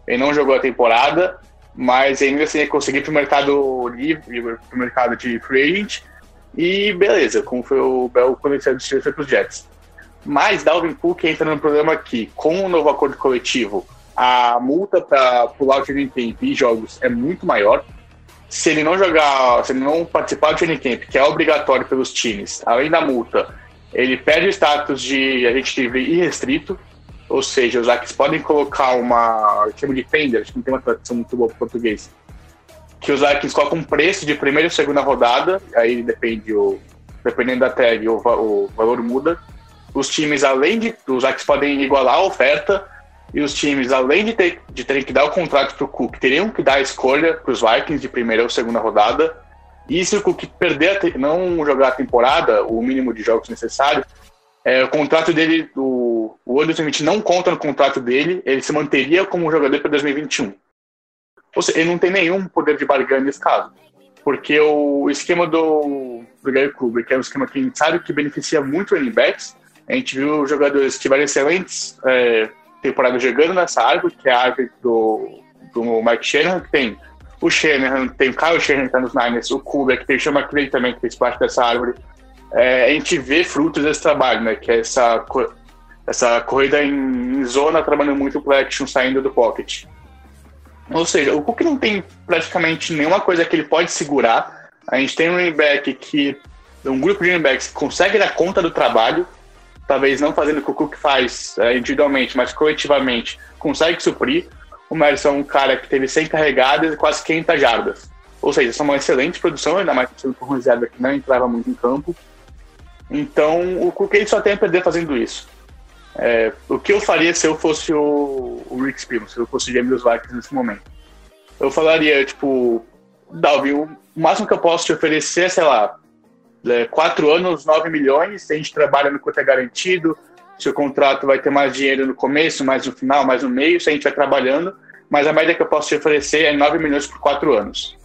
Ele não jogou a temporada, mas ainda assim ia conseguir pro mercado livre, pro mercado de free agent, e beleza, como foi o Bell quando ele saiu do foi pros Jets. Mas Dalvin Cook entra no problema que, com o novo acordo coletivo, a multa para pular o training camp e jogos é muito maior. Se ele não jogar, se ele não participar do training camp, que é obrigatório pelos times, além da multa, ele perde o status de agente livre irrestrito, ou seja, os Aques podem colocar uma. chama de tender, acho que não tem uma tradução muito boa para português. Que os Vikings colocam um preço de primeira e segunda rodada, aí depende o. Dependendo da tag, o, o valor muda. Os times, além de. Os Vikings podem igualar a oferta, e os times, além de, ter, de terem que dar o contrato para o Cook, teriam que dar a escolha para os Vikings de primeira ou segunda rodada. E se o Cook perder, te- não jogar a temporada, o mínimo de jogos necessário, é, o contrato dele, o, o ano 2020 não conta no contrato dele, ele se manteria como jogador para 2021. Ou seja, ele não tem nenhum poder de barganha nesse caso. Porque o esquema do, do Gary Kubrick é um esquema que a gente sabe que beneficia muito running backs. A gente viu jogadores que tiveram excelentes é, temporadas jogando nessa árvore, que é a árvore do, do Mike Shanahan, que tem o Shanahan, tem o Kyle Shanahan que tá nos Niners, o Kubrick, tem o Sean McVay também, que fez parte dessa árvore. É, a gente vê frutos desse trabalho, né? Que é essa, essa corrida em, em zona, trabalhando muito play action, saindo do pocket. Ou seja, o Cook não tem praticamente nenhuma coisa que ele pode segurar. A gente tem um running back que. Um grupo de running backs que consegue dar conta do trabalho, talvez não fazendo o que o Cook faz é, individualmente, mas coletivamente, consegue suprir. O Madison é um cara que teve 100 carregadas e quase 500 jardas. Ou seja, isso é uma excelente produção, ainda mais sendo por reserva que não entrava muito em campo. Então, o Cook ele só tem a perder fazendo isso. É, o que eu faria se eu fosse o, o Rick Spielman, se eu fosse o GM dos Vikings nesse momento? Eu falaria, tipo, Dalvin, o máximo que eu posso te oferecer é, sei lá, é, quatro anos, 9 milhões, a gente trabalha no quanto é garantido, seu contrato vai ter mais dinheiro no começo, mais no final, mais no meio, se a gente vai trabalhando, mas a média que eu posso te oferecer é 9 milhões por quatro anos.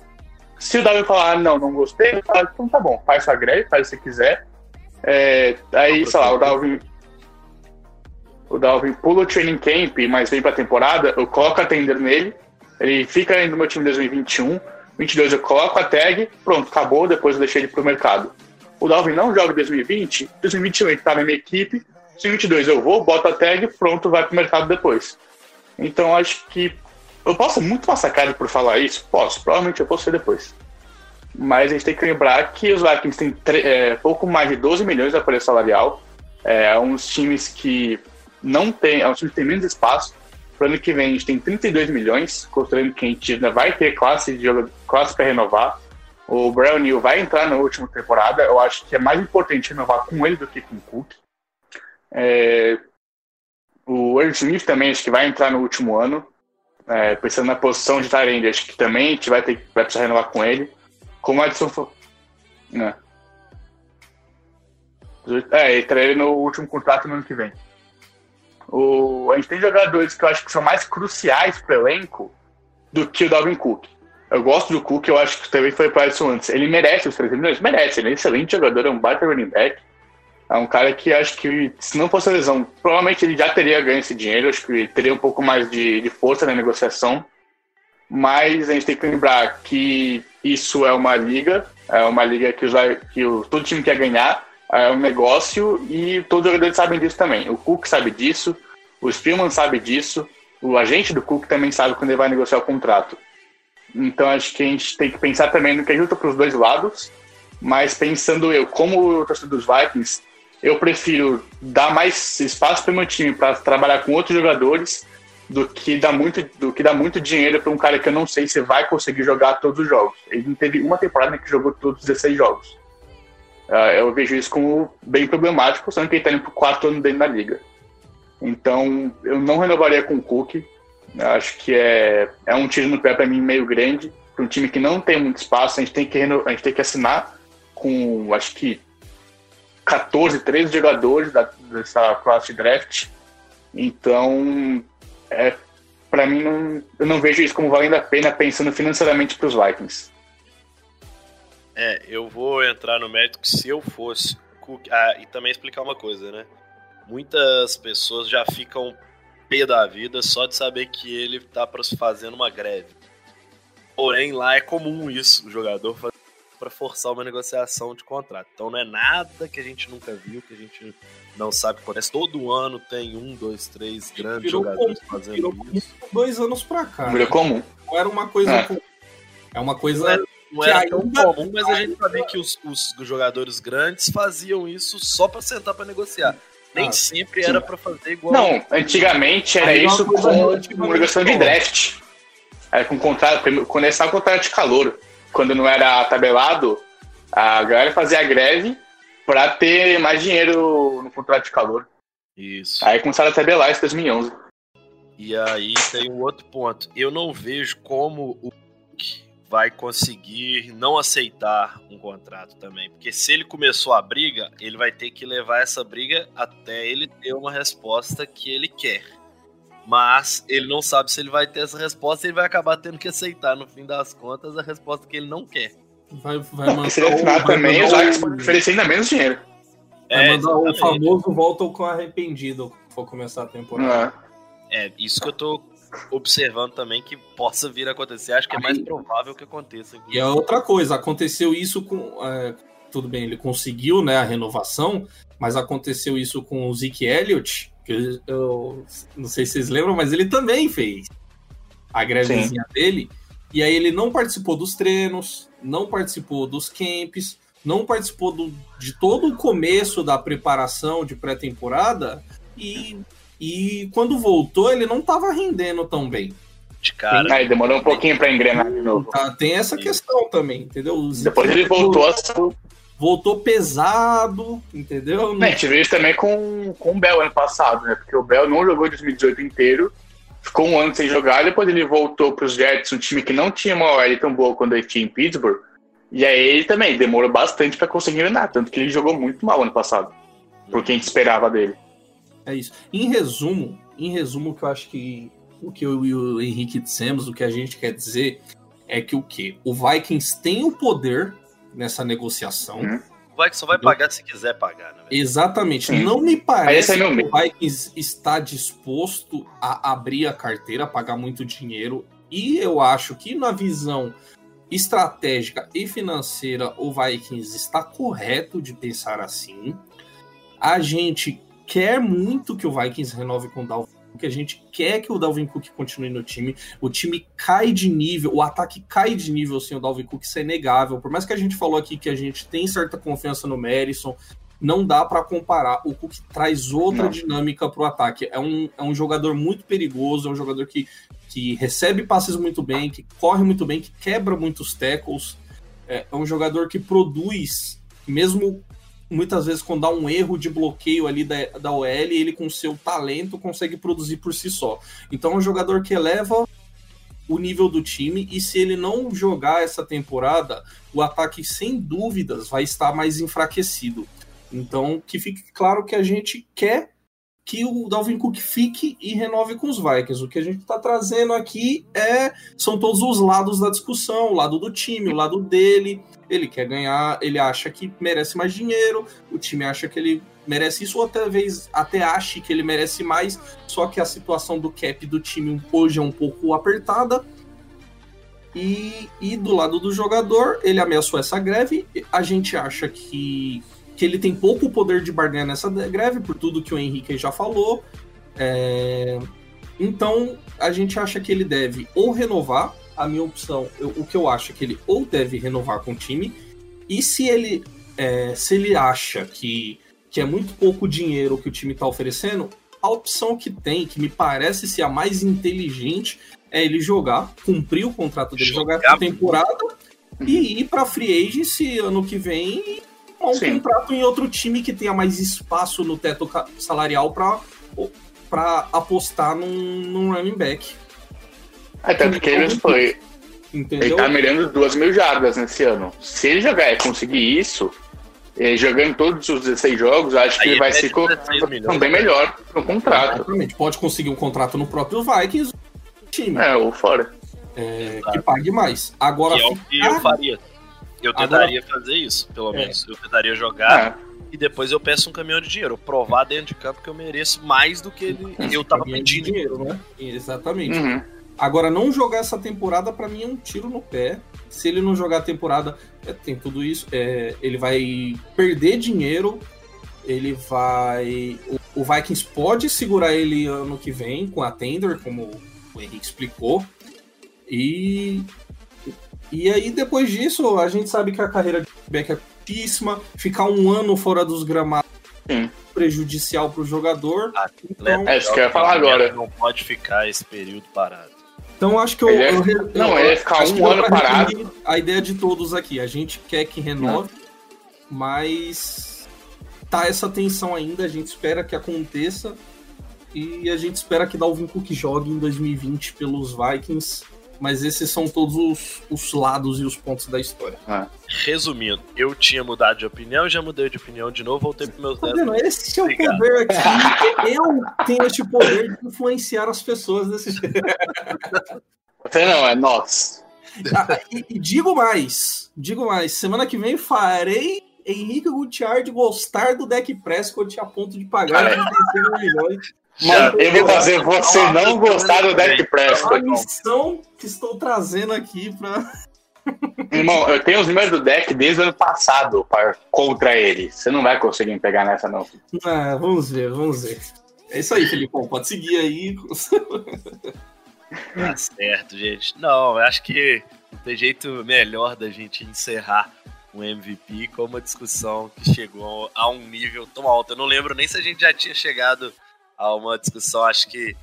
Se o Dalvin falar, ah, não, não gostei, eu falo, então tá bom, faz sua greve, faz o que você quiser. É, aí, sei lá, o Dalvin o Dalvin pula o training camp, mas vem pra temporada, eu coloco a tender nele, ele fica no meu time em 2021, 22 eu coloco a tag, pronto, acabou, depois eu deixei ele pro mercado. o Dalvin não joga em 2020, 2021 ele tá na minha equipe, 2022 eu vou, boto a tag, pronto, vai pro mercado depois. Então acho que eu posso muito massacrado por falar isso? Posso, provavelmente eu posso ser depois. Mas a gente tem que lembrar que os Vikings têm é, pouco mais de 12 milhões de aparelho salarial. É uns times que não tem, é um time que tem menos espaço. Para ano que vem a gente tem 32 milhões, considerando que a gente ainda vai ter classe de classe para renovar. O Brown New vai entrar na última temporada. Eu acho que é mais importante renovar com ele do que com o Cook. É, o Ernst Smith também acho que vai entrar no último ano. É, pensando na posição de Tyrande, acho que também a gente vai, ter, vai precisar renovar com ele. Como o Edson falou. Né? É, ele no último contrato no ano que vem. O, a gente tem jogadores que eu acho que são mais cruciais para o elenco do que o Dalvin Cook. Eu gosto do Cook, eu acho que também foi para Edson antes. Ele merece os 13 milhões? Merece, ele é um excelente jogador, é um baita running back. É um cara que acho que, se não fosse a lesão, provavelmente ele já teria ganho esse dinheiro, acho que teria um pouco mais de, de força na negociação. Mas a gente tem que lembrar que isso é uma liga, é uma liga que, os, que o, todo time quer ganhar, é um negócio e todos os jogadores sabem disso também. O Cook sabe disso, o Spielman sabe disso, o agente do Cook também sabe quando ele vai negociar o contrato. Então acho que a gente tem que pensar também no que ajuda para os dois lados, mas pensando eu, como torcedor dos Vikings, eu prefiro dar mais espaço para o meu time para trabalhar com outros jogadores do que dá muito, do que dá muito dinheiro para um cara que eu não sei se vai conseguir jogar todos os jogos. Ele não teve uma temporada que jogou todos os 16 jogos. Uh, eu vejo isso como bem problemático, sendo que ele está indo para o quarto ano dele na liga. Então, eu não renovaria com o Cook. Acho que é, é um tiro no pé para mim meio grande. Para um time que não tem muito espaço, a gente tem que, a gente tem que assinar com, acho que, 14, 13 jogadores da, dessa classe de draft. Então, é, para mim, não, eu não vejo isso como valendo a pena pensando financeiramente para os Vikings. É, eu vou entrar no mérito que se eu fosse Cook. Ah, e também explicar uma coisa, né? Muitas pessoas já ficam pé da vida só de saber que ele tá fazendo uma greve. Porém, lá é comum isso, o jogador fazer para forçar uma negociação de contrato. Então não é nada que a gente nunca viu, que a gente não sabe acontece. Todo ano tem um, dois, três grandes virou jogadores comum, fazendo virou isso. Dois anos para cá. Virou comum. Não era uma coisa. É, é uma coisa. Não era, não era tão comum, mas a gente sabia que os, os jogadores grandes faziam isso só para sentar para negociar. Nem ah, sempre sim. era para fazer igual. Não, antigamente era isso com uma negociação de draft. Era com contrato, quando era o contrato de calor quando não era tabelado, a galera fazia a greve para ter mais dinheiro no contrato de calor. Isso. Aí começaram a tabelar isso em 2011. E aí tem um outro ponto. Eu não vejo como o vai conseguir não aceitar um contrato também. Porque se ele começou a briga, ele vai ter que levar essa briga até ele ter uma resposta que ele quer mas ele não sabe se ele vai ter essa resposta e ele vai acabar tendo que aceitar, no fim das contas, a resposta que ele não quer. Vai, vai mandar se ele assinar também, os Ajax oferecer ainda menos dinheiro. Vai é, mandar o famoso volta com arrependido for começar a temporada. É. é, isso que eu tô observando também que possa vir a acontecer. Acho que é mais provável que aconteça. E a outra coisa, aconteceu isso com. É, tudo bem, ele conseguiu né, a renovação, mas aconteceu isso com o Zeke Elliott, que eu, eu, não sei se vocês lembram, mas ele também fez a grevezinha Sim. dele. E aí ele não participou dos treinos, não participou dos camps, não participou do, de todo o começo da preparação de pré-temporada e, e quando voltou ele não estava rendendo tão bem. De cara. Aí demorou um pouquinho para engrenar de novo. Tá, tem essa questão também, entendeu? Depois ele voltou a voltou pesado, entendeu? É, a gente viu isso também com, com o Bell ano passado, né? Porque o Bell não jogou 2018 inteiro, ficou um ano sem jogar, depois ele voltou para os Jets, um time que não tinha uma OL tão boa quando ele tinha em Pittsburgh. E aí ele também demorou bastante para conseguir engrenar, tanto que ele jogou muito mal ano passado, porque a gente esperava dele. É isso. Em resumo, em resumo, que eu acho que o que eu e o Henrique dissemos, o que a gente quer dizer é que o que? O Vikings tem o poder nessa negociação. Uhum. O Vikings só vai pagar se quiser pagar, né? Exatamente. Sim. Não me parece é que o Vikings está disposto a abrir a carteira, pagar muito dinheiro. E eu acho que na visão estratégica e financeira, o Vikings está correto de pensar assim. A gente quer muito que o Vikings renove com o Dalvin Cook, a gente quer que o Dalvin Cook continue no time. O time cai de nível, o ataque cai de nível sem o Dalvin Cook, isso é inegável. Por mais que a gente falou aqui que a gente tem certa confiança no Madison, não dá para comparar. O Cook traz outra não. dinâmica para o ataque. É um, é um jogador muito perigoso, é um jogador que, que recebe passes muito bem, que corre muito bem, que quebra muitos tackles. É, é um jogador que produz, mesmo muitas vezes quando dá um erro de bloqueio ali da, da OL, ele com seu talento consegue produzir por si só. Então é um jogador que eleva o nível do time e se ele não jogar essa temporada, o ataque sem dúvidas vai estar mais enfraquecido. Então, que fique claro que a gente quer que o Dalvin Cook fique e renove com os Vikings. O que a gente está trazendo aqui é são todos os lados da discussão, o lado do time, o lado dele. Ele quer ganhar, ele acha que merece mais dinheiro, o time acha que ele merece isso, ou até, vez, até ache que ele merece mais, só que a situação do cap do time hoje é um pouco apertada. E, e do lado do jogador, ele ameaçou essa greve. A gente acha que que ele tem pouco poder de barganha nessa greve, por tudo que o Henrique já falou. É... Então, a gente acha que ele deve ou renovar, a minha opção, eu, o que eu acho é que ele ou deve renovar com o time, e se ele, é, se ele acha que, que é muito pouco dinheiro que o time está oferecendo, a opção que tem, que me parece ser a mais inteligente, é ele jogar, cumprir o contrato dele, jogar, jogar essa temporada e ir para free agency ano que vem um Sim. contrato em outro time que tenha mais espaço no teto salarial para apostar num, num running back. Até porque ele foi. Entendeu? Ele tá mirando duas mil jardas nesse ano. Se ele jogar e conseguir isso, jogando todos os 16 jogos, acho que Aí ele vai ser bem melhor no contrato. Exatamente. Pode conseguir um contrato no próprio Vikings, time. É, ou fora. É, que pague mais. Agora, que é o que eu faria. Eu tentaria Agora... fazer isso, pelo é. menos. É. Eu tentaria jogar é. e depois eu peço um caminhão de dinheiro. Provar dentro de campo que eu mereço mais do que ele, eu tava pedindo. Dinheiro, né? Exatamente. Uhum. Agora, não jogar essa temporada, para mim, é um tiro no pé. Se ele não jogar a temporada, é, tem tudo isso. É, ele vai perder dinheiro. Ele vai. O, o, Vikings pode segurar ele ano que vem com a Tender, como o Henrique explicou. E e aí, depois disso, a gente sabe que a carreira de back é curtíssima, ficar um ano fora dos gramados Sim. prejudicial para o jogador. Ah, então... É isso que eu ia falar agora. Não pode ficar esse período parado. Então acho que eu, é, eu, eu, não, ele ia ficar um ano parado. A ideia de todos aqui, a gente quer que renove, não. mas tá essa tensão ainda, a gente espera que aconteça e a gente espera que Dalvin Cook jogue em 2020 pelos Vikings mas esses são todos os, os lados e os pontos da história. Ah. Resumindo, eu tinha mudado de opinião, já mudei de opinião de novo, voltei pro meus tá vendo? Esse é o poder aqui. eu tenho este poder de influenciar as pessoas desse jeito. Você não, é nós. Ah, e, e, digo mais, digo mais, semana que vem farei Henrique Gutiardi gostar do deck Prescott a ponto de pagar é. 35 milhões. Mano, eu vou fazer você não gostar do deck Prescott. A missão que estou trazendo aqui pra. Irmão, eu tenho os números do deck desde o ano passado para, contra ele. Você não vai conseguir me pegar nessa, não. Ah, vamos ver, vamos ver. É isso aí, Felipão. Pode seguir aí. Tá certo, gente. Não, eu acho que não tem jeito melhor da gente encerrar um MVP com uma discussão que chegou a um nível tão alto. Eu não lembro nem se a gente já tinha chegado a uma discussão, acho que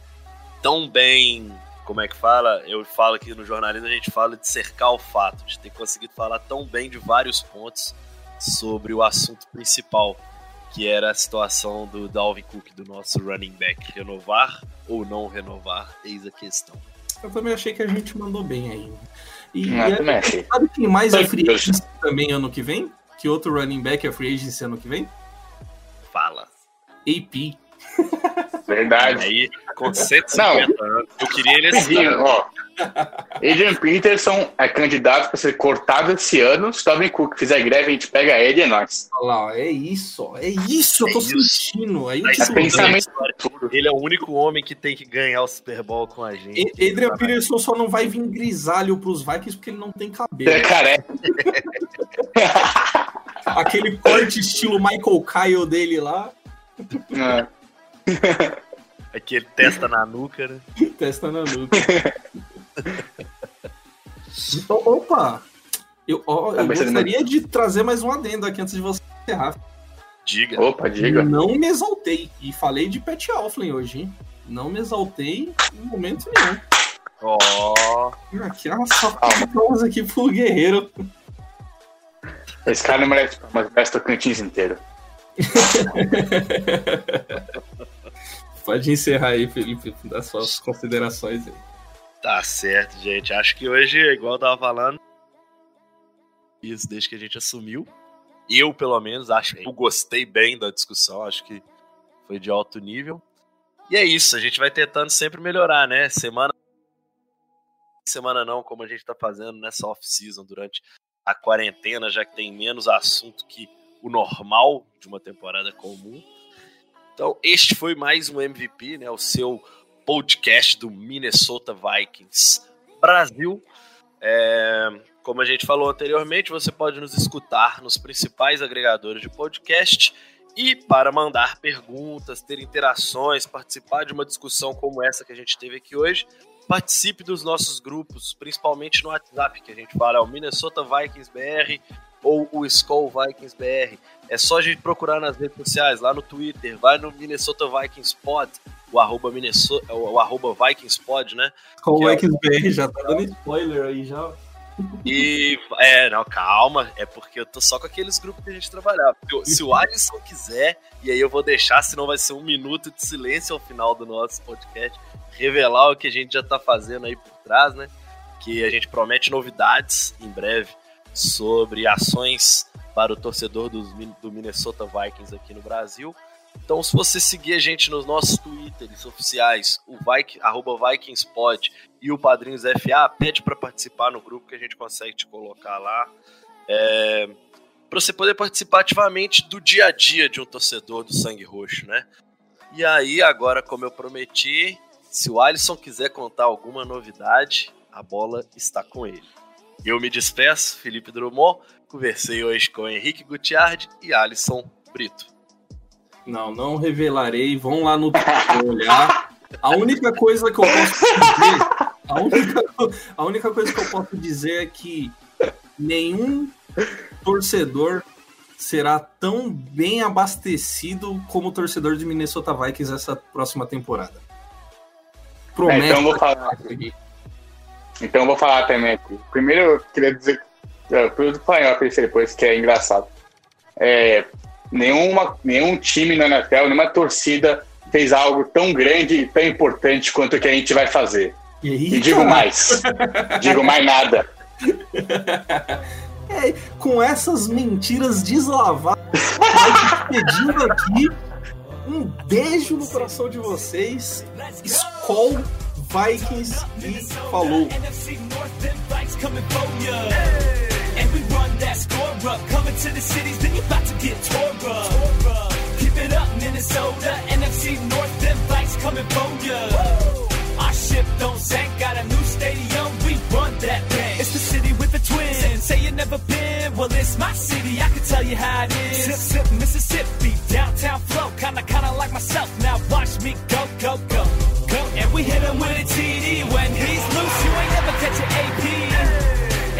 tão bem. Como é que fala? Eu falo aqui no jornalismo, a gente fala de cercar o fato, de ter conseguido falar tão bem de vários pontos sobre o assunto principal, que era a situação do Dalvin Cook, do nosso running back, renovar ou não renovar, eis a questão. Eu também achei que a gente mandou bem aí. E, e a, sabe quem mais é free agency também ano que vem? Que outro running back é free agency ano que vem? Fala. AP. Verdade. Aí, com 150 não, anos, eu queria ele assim. Ó, Adrian Peterson é candidato para ser cortado esse ano. Se Tobin Cook fizer greve, a gente pega ele e é nóis. Olha lá, é isso, é isso, eu tô É isso. sentindo. Aí tipo, É pensamento Ele é o único homem que tem que ganhar o Super Bowl com a gente. E- Adrian Peterson só não vai vir grisalho pros Vikings porque ele não tem cabelo. É careca. Aquele corte estilo Michael Kyle dele lá, É. Aquele testa na nuca, né? testa na nuca. Então, opa! Eu, ó, eu Tá pensando gostaria de trazer mais um adendo aqui antes de você encerrar. Diga. Opa, diga. Não me exaltei. E falei de Pat Alflin hoje, hein? Não me exaltei em momento nenhum. Ó, Aqui é uma salva aqui pro Guerreiro. Esse cara não merece mas merece Tocantins inteiro. Pode encerrar aí, Felipe, das suas considerações aí. tá certo, gente. Acho que hoje, igual eu tava falando, isso desde que a gente assumiu. Eu, pelo menos, acho que eu gostei bem da discussão. Acho que foi de alto nível. E é isso, a gente vai tentando sempre melhorar, né? Semana semana não, como a gente tá fazendo nessa off-season durante a quarentena, já que tem menos assunto que o normal de uma temporada comum. Então, este foi mais um MVP, né? O seu podcast do Minnesota Vikings Brasil. É, como a gente falou anteriormente, você pode nos escutar nos principais agregadores de podcast e para mandar perguntas, ter interações, participar de uma discussão como essa que a gente teve aqui hoje, participe dos nossos grupos, principalmente no WhatsApp, que a gente fala é o Minnesota Vikings BR ou o Skull Vikings BR. É só a gente procurar nas redes sociais, lá no Twitter, vai no Minnesota Vikings Pod, o arroba, Minnesota, o arroba Vikings Pod, né? O Que é o- Vikings BR já tá dando spoiler aí já. E. É, não, calma. É porque eu tô só com aqueles grupos que a gente trabalhava. Se- Se o Alisson quiser, e aí eu vou deixar, senão vai ser um minuto de silêncio ao final do nosso podcast, revelar o que a gente já tá fazendo aí por trás, né? Que a gente promete novidades em breve sobre ações para o torcedor Min- do Minnesota Vikings aqui no Brasil. Então, se você seguir a gente nos nossos Twitters oficiais, o Viking, VikingsPod e o Padrinhos FA, pede para participar no grupo que a gente consegue te colocar lá. É, para você poder participar ativamente do dia a dia de um torcedor do Sangue Roxo, né? E aí, agora, como eu prometi, se o Alisson quiser contar alguma novidade, a bola está com ele. Eu me despeço, Felipe Drummond, conversei hoje com Henrique Gutiardi e Alisson Brito. Não, não revelarei. Vão lá no olhar. A única coisa que eu posso dizer, a única, a única coisa que eu posso dizer é que nenhum torcedor será tão bem abastecido como o torcedor de Minnesota Vikings essa próxima temporada. É, Promete. então eu vou falar. Então eu vou falar também aqui. Primeiro eu queria dizer. falei, eu pensei depois que é engraçado. É, nenhuma, nenhum time na NFL, nenhuma torcida fez algo tão grande e tão importante quanto o que a gente vai fazer. E aí, E digo mais. digo mais nada. É, com essas mentiras deslavadas, pedindo aqui um beijo no coração de vocês. Skol Vikings e falou. Our ship don't got a new stadium, we run that. It's the city with the twins. Say you never been, well, it's my city, I can tell you how it is. Sip, sip, Mississippi, downtown flow, kinda, kinda like myself. Now watch me go, go, go we hit him with a TD when he's loose. You ain't never catch an AP.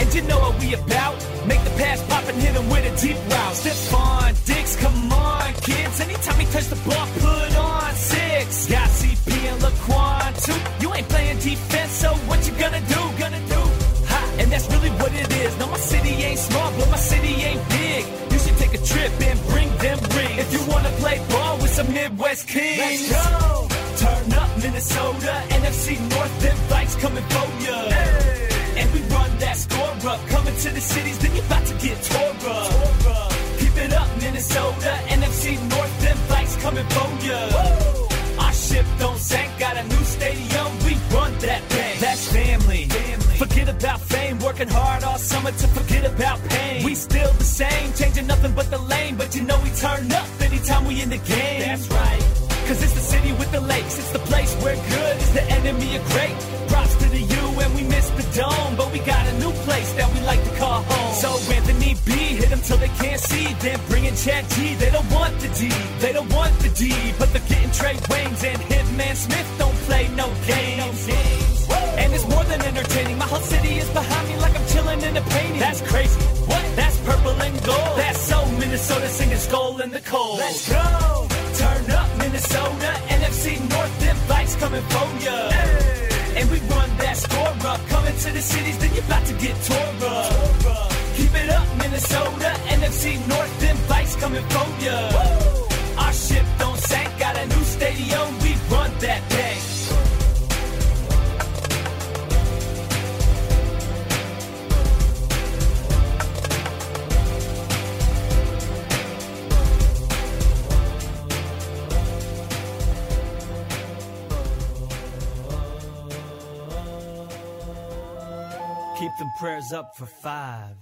And you know what we about. Make the pass pop and hit him with a deep route. Step on, Diggs, come on, kids. Anytime he touch the ball, put on six. Got CP and Laquan too. You ain't playing defense, so what you gonna do? Gonna do? Ha, and that's really what it is. No, my city ain't small, but my city ain't big. You should take a trip and bring them rings. If you wanna play ball with some Midwest kings. Let's go. Turn up Minnesota, NFC North, them fights coming for ya. And we run that score up. Coming to the cities, then you're about to get tore up. Keep it up, Minnesota. NFC North, them fights coming for ya. Our ship don't sink, got a new stadium. We run that thing. That's family. Forget about fame, working hard all summer to forget about pain. We still the same, changing nothing but the lane, but you know we turn up anytime we in the game. That's right. Cause it's the city with the lakes, it's the place where good is the enemy of great. Props to the U and we miss the dome, but we got a new place that we like to call home. So Anthony B, hit them till they can't see, then bring in Chad G. They don't want the D, they don't want the D, but they're getting Trey Waynes and Hitman Smith don't play no games. And it's more than entertaining. My whole city is behind me like I'm chilling in a painting. That's crazy. Purple and gold. That's so Minnesota singing skull in the cold. Let's go. Turn up Minnesota. NFC North, them fights coming for ya. And we run that score up. Coming to the cities, then you're about to get tore up. Keep it up, Minnesota. NFC North, them fights coming for ya. Our ship don't sink. Got a new stadium. We them prayers up for five.